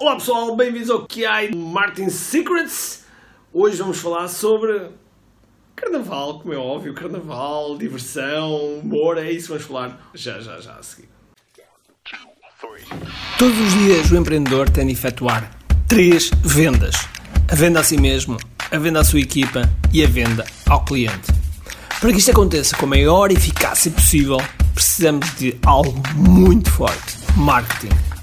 Olá pessoal, bem-vindos ao QI Martin Secrets. Hoje vamos falar sobre carnaval, como é óbvio, carnaval, diversão, humor, é isso que vamos falar já, já, já a seguir. Todos os dias o empreendedor tem de efetuar três vendas: a venda a si mesmo, a venda à sua equipa e a venda ao cliente. Para que isto aconteça com a maior eficácia possível, precisamos de algo muito forte: marketing.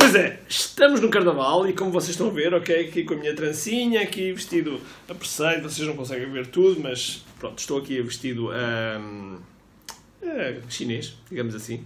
Pois é, estamos no carnaval e como vocês estão a ver, ok, aqui com a minha trancinha, aqui vestido a preceito, vocês não conseguem ver tudo, mas pronto, estou aqui vestido um, uh, chinês, digamos assim,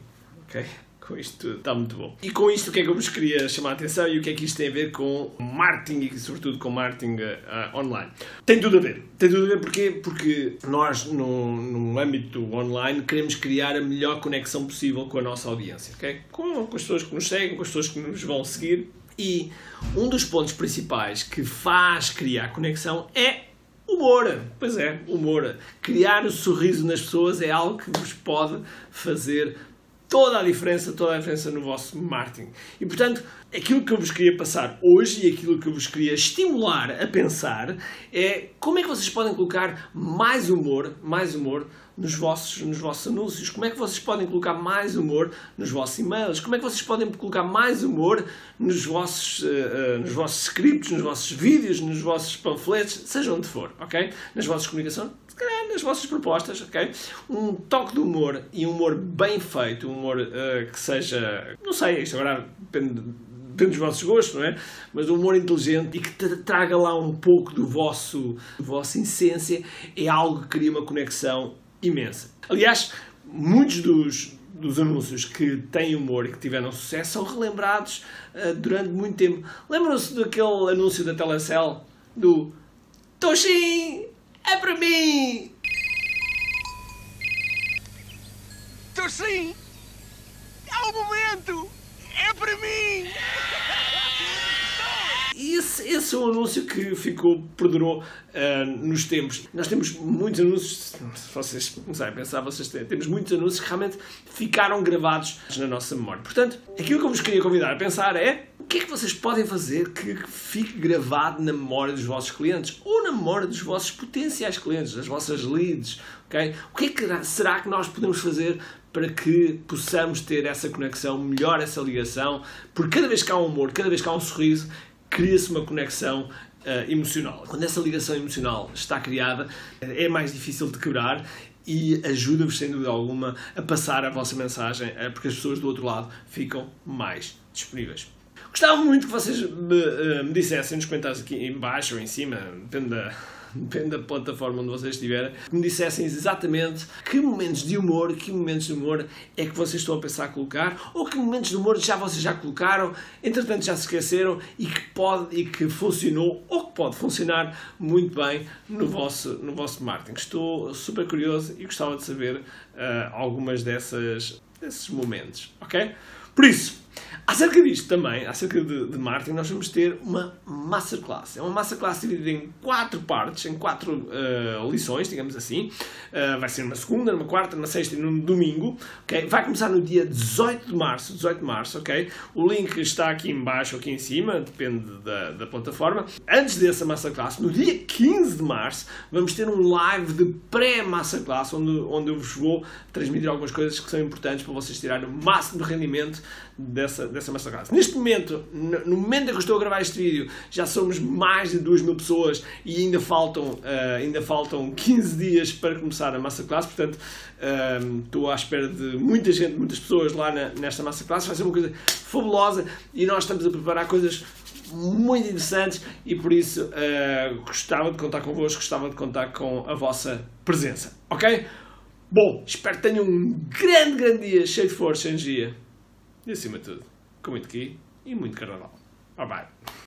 ok? Com isto está muito bom. E com isto o que é que eu vos queria chamar a atenção e o que é que isto tem a ver com marketing e sobretudo com marketing uh, online? Tem tudo a ver. Tem tudo a ver porquê? Porque nós no, no âmbito online queremos criar a melhor conexão possível com a nossa audiência, ok? Com, com as pessoas que nos seguem, com as pessoas que nos vão seguir. E um dos pontos principais que faz criar conexão é Humor, pois é, humor. Criar o sorriso nas pessoas é algo que vos pode fazer toda a diferença, toda a diferença no vosso marketing. E portanto, aquilo que eu vos queria passar hoje e aquilo que eu vos queria estimular a pensar é como é que vocês podem colocar mais humor, mais humor nos vossos, nos vossos anúncios, como é que vocês podem colocar mais humor nos vossos e-mails, como é que vocês podem colocar mais humor nos vossos, uh, uh, nos vossos scripts, nos vossos vídeos, nos vossos panfletos, seja onde for, ok? Nas vossas comunicações, se calhar nas vossas propostas, ok? Um toque de humor e um humor bem feito, um humor uh, que seja, não sei, isto agora depende depende dos vossos gostos, não é? Mas um humor inteligente e que traga lá um pouco do vosso, do vossa essência é algo que cria uma conexão imensa. Aliás, muitos dos, dos anúncios que têm humor e que tiveram sucesso são relembrados uh, durante muito tempo. Lembram-se daquele anúncio da Telecel do Toxin, é para mim! Toxin, é o momento! É para mim! Esse, esse é um anúncio que ficou, perdurou uh, nos tempos. Nós temos muitos anúncios, se vocês não sabem pensar, vocês têm, temos muitos anúncios que realmente ficaram gravados na nossa memória. Portanto, aquilo que eu vos queria convidar a pensar é o que é que vocês podem fazer que fique gravado na memória dos vossos clientes ou na memória dos vossos potenciais clientes, das vossas leads, ok? O que é que será que nós podemos fazer para que possamos ter essa conexão, melhor essa ligação, porque cada vez que há um humor, cada vez que há um sorriso, cria-se uma conexão uh, emocional. Quando essa ligação emocional está criada, é mais difícil de quebrar e ajuda-vos, sem dúvida alguma, a passar a vossa mensagem, uh, porque as pessoas do outro lado ficam mais disponíveis. Gostava muito que vocês me, uh, me dissessem nos comentários aqui em baixo ou em cima, depende da depende da plataforma onde vocês estiverem, que me dissessem exatamente que momentos de humor, que momentos de humor é que vocês estão a pensar colocar, ou que momentos de humor já vocês já colocaram, entretanto já se esqueceram e que pode e que funcionou ou que pode funcionar muito bem no vosso, no vosso marketing. Estou super curioso e gostava de saber uh, algumas dessas, desses momentos, ok? Por isso, Acerca disto também, acerca de, de, marketing, nós vamos ter uma masterclass. É uma masterclass dividida em quatro partes, em quatro uh, lições, digamos assim. Uh, vai ser numa segunda, numa quarta, numa sexta e num domingo. Okay? Vai começar no dia 18 de março. 18 de março, ok? O link está aqui em baixo ou aqui em cima, depende da, da plataforma. Antes dessa masterclass, no dia 15 de março, vamos ter um live de pré-masterclass, onde, onde eu vos vou transmitir algumas coisas que são importantes para vocês tirarem o máximo de rendimento dessa, dessa masterclass. Neste momento, no momento em que estou a gravar este vídeo, já somos mais de 2 mil pessoas e ainda faltam, uh, ainda faltam 15 dias para começar a masterclass, portanto uh, estou à espera de muita gente, muitas pessoas lá na, nesta masterclass, vai ser uma coisa fabulosa e nós estamos a preparar coisas muito interessantes e por isso uh, gostava de contar convosco, gostava de contar com a vossa presença, ok? Bom, espero que tenham um grande, grande dia, cheio de força, energia e acima de tudo, com muito aqui e muito carnaval. Bye bye.